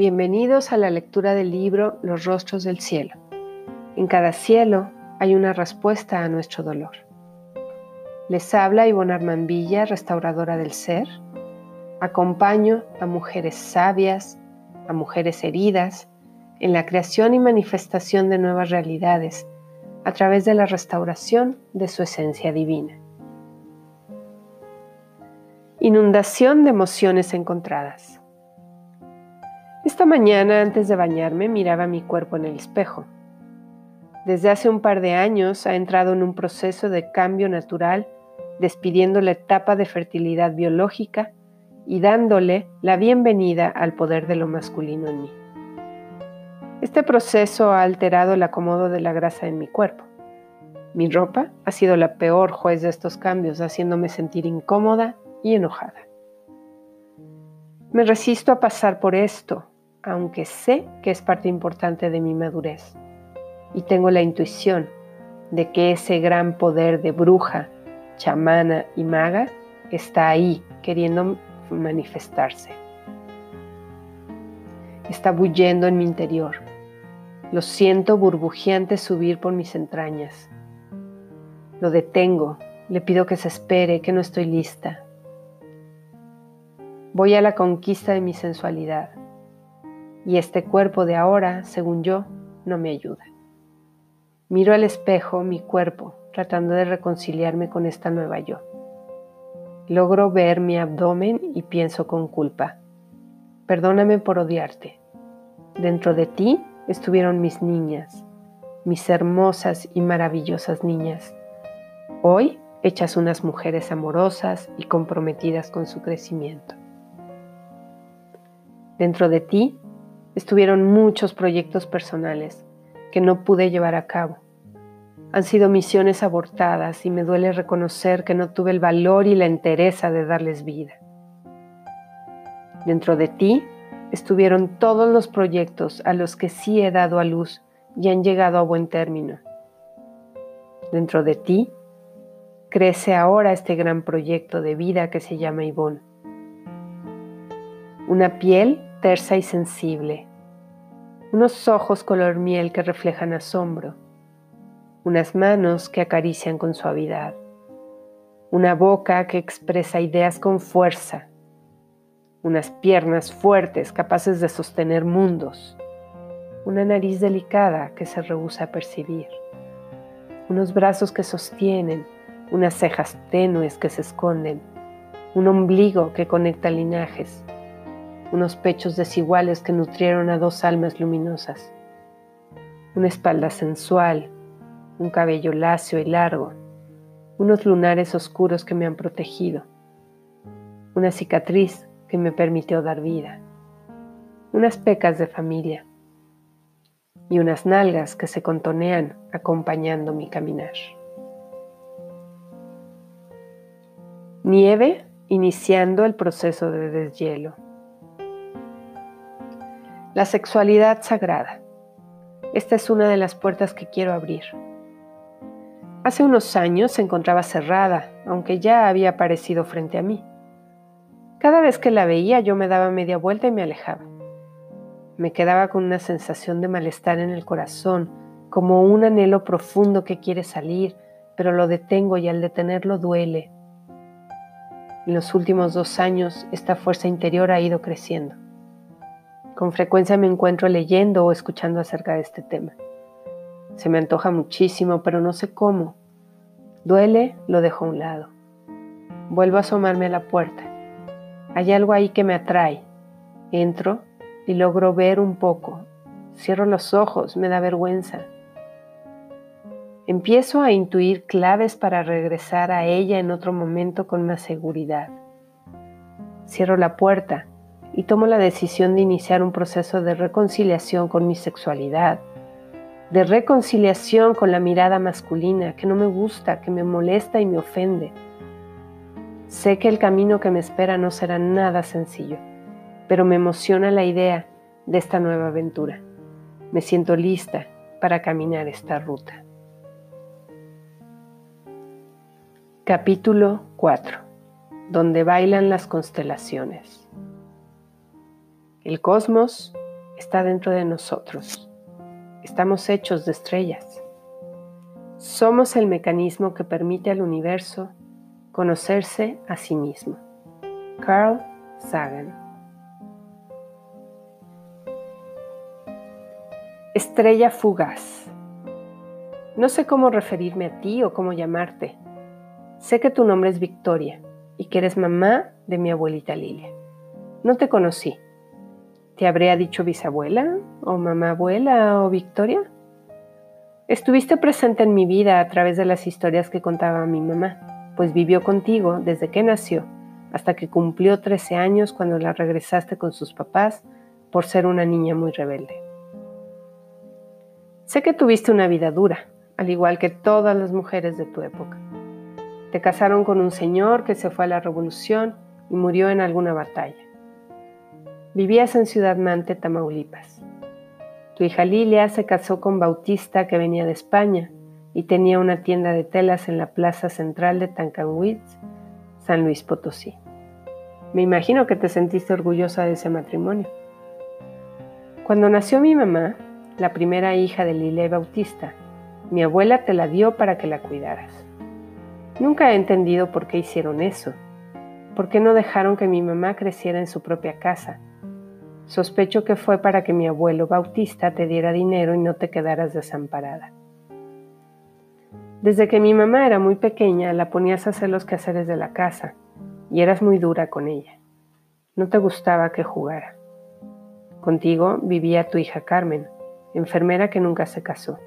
Bienvenidos a la lectura del libro Los rostros del cielo. En cada cielo hay una respuesta a nuestro dolor. Les habla Ivonne Armand Villa, restauradora del ser. Acompaño a mujeres sabias, a mujeres heridas, en la creación y manifestación de nuevas realidades a través de la restauración de su esencia divina. Inundación de emociones encontradas. Esta mañana antes de bañarme miraba mi cuerpo en el espejo. Desde hace un par de años ha entrado en un proceso de cambio natural, despidiendo la etapa de fertilidad biológica y dándole la bienvenida al poder de lo masculino en mí. Este proceso ha alterado el acomodo de la grasa en mi cuerpo. Mi ropa ha sido la peor juez de estos cambios, haciéndome sentir incómoda y enojada. Me resisto a pasar por esto, aunque sé que es parte importante de mi madurez. Y tengo la intuición de que ese gran poder de bruja, chamana y maga está ahí queriendo manifestarse. Está bullendo en mi interior. Lo siento burbujeante subir por mis entrañas. Lo detengo, le pido que se espere, que no estoy lista. Voy a la conquista de mi sensualidad y este cuerpo de ahora, según yo, no me ayuda. Miro al espejo mi cuerpo, tratando de reconciliarme con esta nueva yo. Logro ver mi abdomen y pienso con culpa. Perdóname por odiarte. Dentro de ti estuvieron mis niñas, mis hermosas y maravillosas niñas. Hoy hechas unas mujeres amorosas y comprometidas con su crecimiento. Dentro de ti Estuvieron muchos proyectos personales que no pude llevar a cabo. Han sido misiones abortadas y me duele reconocer que no tuve el valor y la entereza de darles vida. Dentro de ti estuvieron todos los proyectos a los que sí he dado a luz y han llegado a buen término. Dentro de ti crece ahora este gran proyecto de vida que se llama Ivonne. Una piel tersa y sensible, unos ojos color miel que reflejan asombro, unas manos que acarician con suavidad, una boca que expresa ideas con fuerza, unas piernas fuertes capaces de sostener mundos, una nariz delicada que se rehúsa a percibir, unos brazos que sostienen, unas cejas tenues que se esconden, un ombligo que conecta linajes, unos pechos desiguales que nutrieron a dos almas luminosas, una espalda sensual, un cabello lacio y largo, unos lunares oscuros que me han protegido, una cicatriz que me permitió dar vida, unas pecas de familia y unas nalgas que se contonean acompañando mi caminar. Nieve iniciando el proceso de deshielo. La sexualidad sagrada. Esta es una de las puertas que quiero abrir. Hace unos años se encontraba cerrada, aunque ya había aparecido frente a mí. Cada vez que la veía yo me daba media vuelta y me alejaba. Me quedaba con una sensación de malestar en el corazón, como un anhelo profundo que quiere salir, pero lo detengo y al detenerlo duele. En los últimos dos años esta fuerza interior ha ido creciendo. Con frecuencia me encuentro leyendo o escuchando acerca de este tema. Se me antoja muchísimo, pero no sé cómo. Duele, lo dejo a un lado. Vuelvo a asomarme a la puerta. Hay algo ahí que me atrae. Entro y logro ver un poco. Cierro los ojos, me da vergüenza. Empiezo a intuir claves para regresar a ella en otro momento con más seguridad. Cierro la puerta y tomo la decisión de iniciar un proceso de reconciliación con mi sexualidad, de reconciliación con la mirada masculina que no me gusta, que me molesta y me ofende. Sé que el camino que me espera no será nada sencillo, pero me emociona la idea de esta nueva aventura. Me siento lista para caminar esta ruta. Capítulo 4. Donde bailan las constelaciones. El cosmos está dentro de nosotros. Estamos hechos de estrellas. Somos el mecanismo que permite al universo conocerse a sí mismo. Carl Sagan. Estrella fugaz. No sé cómo referirme a ti o cómo llamarte. Sé que tu nombre es Victoria y que eres mamá de mi abuelita Lilia. No te conocí. ¿Te habría dicho bisabuela o mamá abuela o Victoria? Estuviste presente en mi vida a través de las historias que contaba mi mamá, pues vivió contigo desde que nació hasta que cumplió 13 años cuando la regresaste con sus papás por ser una niña muy rebelde. Sé que tuviste una vida dura, al igual que todas las mujeres de tu época. Te casaron con un señor que se fue a la revolución y murió en alguna batalla. Vivías en Ciudad Mante, Tamaulipas. Tu hija Lilia se casó con Bautista que venía de España y tenía una tienda de telas en la plaza central de Tancanwitz, San Luis Potosí. Me imagino que te sentiste orgullosa de ese matrimonio. Cuando nació mi mamá, la primera hija de Lilia y Bautista, mi abuela te la dio para que la cuidaras. Nunca he entendido por qué hicieron eso. ¿Por qué no dejaron que mi mamá creciera en su propia casa? Sospecho que fue para que mi abuelo Bautista te diera dinero y no te quedaras desamparada. Desde que mi mamá era muy pequeña, la ponías a hacer los quehaceres de la casa y eras muy dura con ella. No te gustaba que jugara. Contigo vivía tu hija Carmen, enfermera que nunca se casó.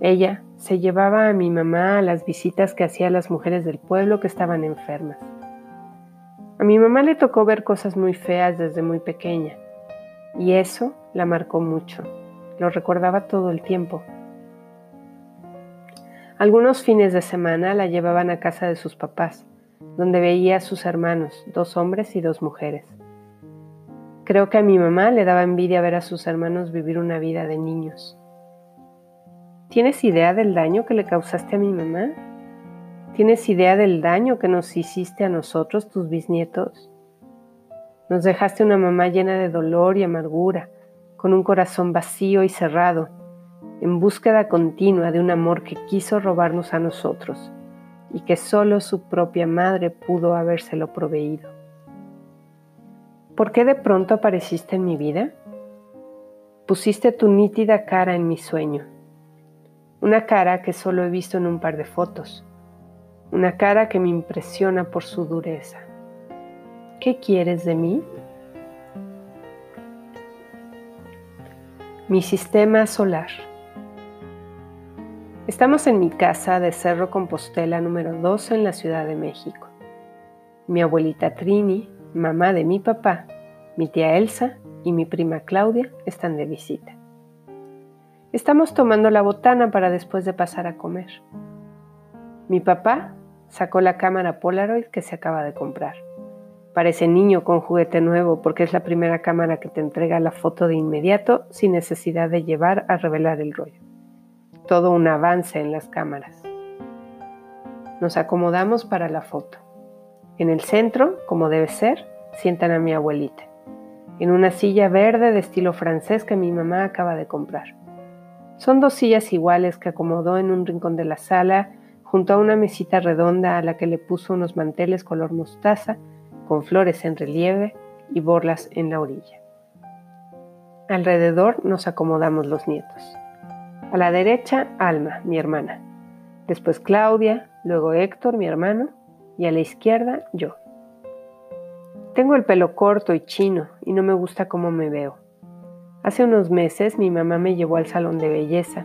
Ella se llevaba a mi mamá a las visitas que hacía las mujeres del pueblo que estaban enfermas. A mi mamá le tocó ver cosas muy feas desde muy pequeña y eso la marcó mucho. Lo recordaba todo el tiempo. Algunos fines de semana la llevaban a casa de sus papás, donde veía a sus hermanos, dos hombres y dos mujeres. Creo que a mi mamá le daba envidia ver a sus hermanos vivir una vida de niños. ¿Tienes idea del daño que le causaste a mi mamá? ¿Tienes idea del daño que nos hiciste a nosotros, tus bisnietos? Nos dejaste una mamá llena de dolor y amargura, con un corazón vacío y cerrado, en búsqueda continua de un amor que quiso robarnos a nosotros y que solo su propia madre pudo habérselo proveído. ¿Por qué de pronto apareciste en mi vida? Pusiste tu nítida cara en mi sueño, una cara que solo he visto en un par de fotos, una cara que me impresiona por su dureza. ¿Qué quieres de mí? Mi sistema solar. Estamos en mi casa de Cerro Compostela número 12 en la Ciudad de México. Mi abuelita Trini, mamá de mi papá, mi tía Elsa y mi prima Claudia están de visita. Estamos tomando la botana para después de pasar a comer. Mi papá sacó la cámara Polaroid que se acaba de comprar Parece niño con juguete nuevo porque es la primera cámara que te entrega la foto de inmediato sin necesidad de llevar a revelar el rollo. Todo un avance en las cámaras. Nos acomodamos para la foto. En el centro, como debe ser, sientan a mi abuelita, en una silla verde de estilo francés que mi mamá acaba de comprar. Son dos sillas iguales que acomodó en un rincón de la sala junto a una mesita redonda a la que le puso unos manteles color mostaza con flores en relieve y borlas en la orilla. Alrededor nos acomodamos los nietos. A la derecha, Alma, mi hermana. Después Claudia, luego Héctor, mi hermano, y a la izquierda, yo. Tengo el pelo corto y chino y no me gusta cómo me veo. Hace unos meses mi mamá me llevó al salón de belleza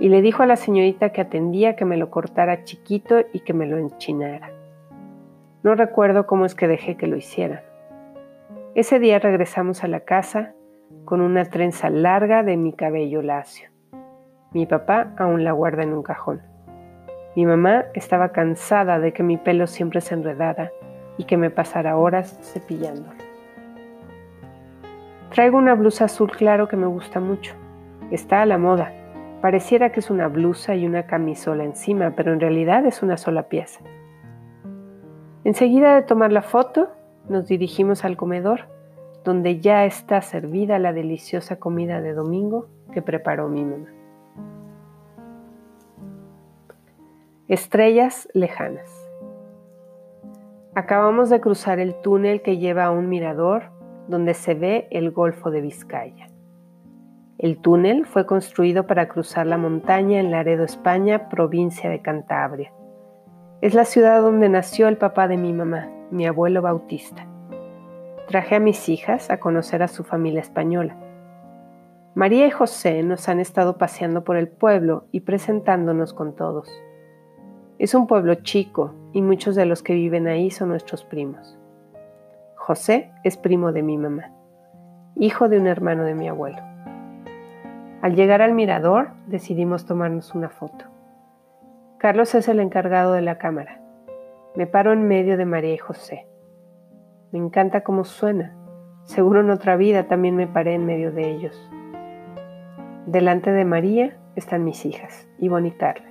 y le dijo a la señorita que atendía que me lo cortara chiquito y que me lo enchinara. No recuerdo cómo es que dejé que lo hicieran. Ese día regresamos a la casa con una trenza larga de mi cabello lacio. Mi papá aún la guarda en un cajón. Mi mamá estaba cansada de que mi pelo siempre se enredara y que me pasara horas cepillándolo. Traigo una blusa azul claro que me gusta mucho. Está a la moda. Pareciera que es una blusa y una camisola encima, pero en realidad es una sola pieza. Enseguida de tomar la foto, nos dirigimos al comedor, donde ya está servida la deliciosa comida de domingo que preparó mi mamá. Estrellas lejanas. Acabamos de cruzar el túnel que lleva a un mirador donde se ve el Golfo de Vizcaya. El túnel fue construido para cruzar la montaña en Laredo, España, provincia de Cantabria. Es la ciudad donde nació el papá de mi mamá, mi abuelo Bautista. Traje a mis hijas a conocer a su familia española. María y José nos han estado paseando por el pueblo y presentándonos con todos. Es un pueblo chico y muchos de los que viven ahí son nuestros primos. José es primo de mi mamá, hijo de un hermano de mi abuelo. Al llegar al mirador decidimos tomarnos una foto. Carlos es el encargado de la cámara. Me paro en medio de María y José. Me encanta cómo suena. Seguro en otra vida también me paré en medio de ellos. Delante de María están mis hijas, y Carla.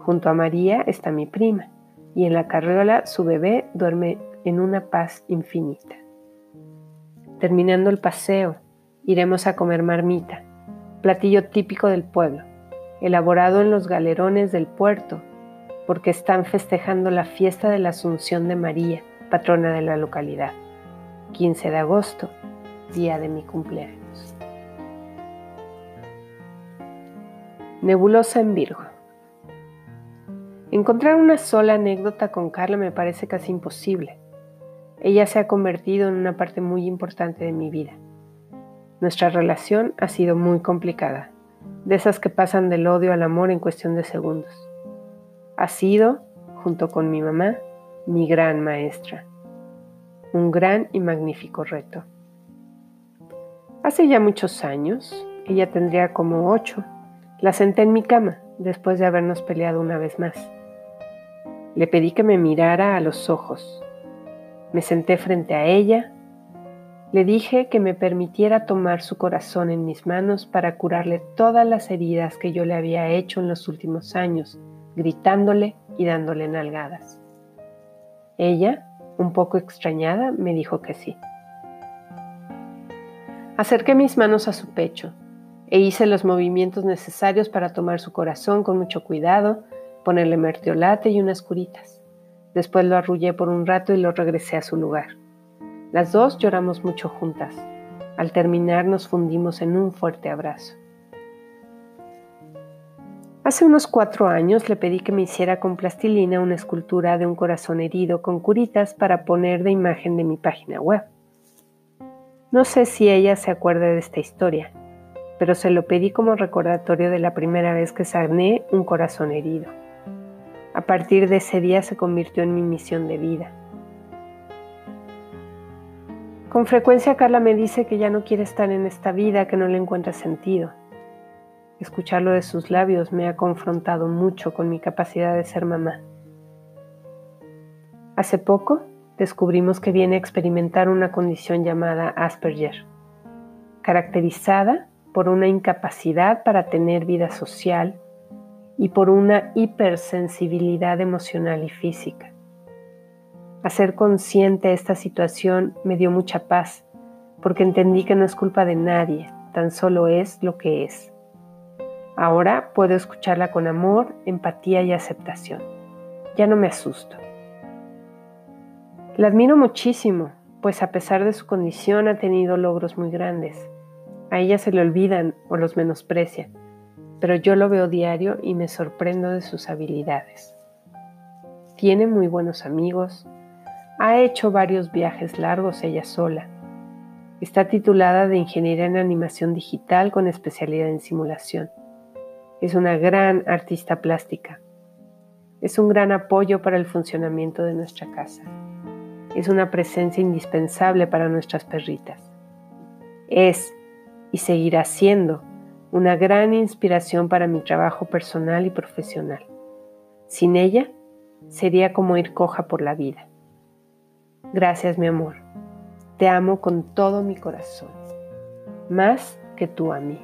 Junto a María está mi prima y en la carriola su bebé duerme en una paz infinita. Terminando el paseo, iremos a comer marmita platillo típico del pueblo, elaborado en los galerones del puerto, porque están festejando la fiesta de la Asunción de María, patrona de la localidad, 15 de agosto, día de mi cumpleaños. Nebulosa en Virgo. Encontrar una sola anécdota con Carla me parece casi imposible. Ella se ha convertido en una parte muy importante de mi vida. Nuestra relación ha sido muy complicada, de esas que pasan del odio al amor en cuestión de segundos. Ha sido, junto con mi mamá, mi gran maestra. Un gran y magnífico reto. Hace ya muchos años, ella tendría como ocho, la senté en mi cama después de habernos peleado una vez más. Le pedí que me mirara a los ojos. Me senté frente a ella le dije que me permitiera tomar su corazón en mis manos para curarle todas las heridas que yo le había hecho en los últimos años, gritándole y dándole nalgadas. Ella, un poco extrañada, me dijo que sí. Acerqué mis manos a su pecho e hice los movimientos necesarios para tomar su corazón con mucho cuidado, ponerle mertiolate y unas curitas. Después lo arrullé por un rato y lo regresé a su lugar. Las dos lloramos mucho juntas. Al terminar nos fundimos en un fuerte abrazo. Hace unos cuatro años le pedí que me hiciera con plastilina una escultura de un corazón herido con curitas para poner de imagen de mi página web. No sé si ella se acuerda de esta historia, pero se lo pedí como recordatorio de la primera vez que sané un corazón herido. A partir de ese día se convirtió en mi misión de vida con frecuencia Carla me dice que ya no quiere estar en esta vida, que no le encuentra sentido. Escucharlo de sus labios me ha confrontado mucho con mi capacidad de ser mamá. Hace poco descubrimos que viene a experimentar una condición llamada Asperger, caracterizada por una incapacidad para tener vida social y por una hipersensibilidad emocional y física. Hacer consciente esta situación me dio mucha paz, porque entendí que no es culpa de nadie, tan solo es lo que es. Ahora puedo escucharla con amor, empatía y aceptación. Ya no me asusto. La admiro muchísimo, pues a pesar de su condición ha tenido logros muy grandes. A ella se le olvidan o los menosprecia, pero yo lo veo diario y me sorprendo de sus habilidades. Tiene muy buenos amigos, ha hecho varios viajes largos ella sola. Está titulada de Ingeniería en Animación Digital con especialidad en simulación. Es una gran artista plástica. Es un gran apoyo para el funcionamiento de nuestra casa. Es una presencia indispensable para nuestras perritas. Es y seguirá siendo una gran inspiración para mi trabajo personal y profesional. Sin ella, sería como ir coja por la vida. Gracias mi amor. Te amo con todo mi corazón, más que tú a mí.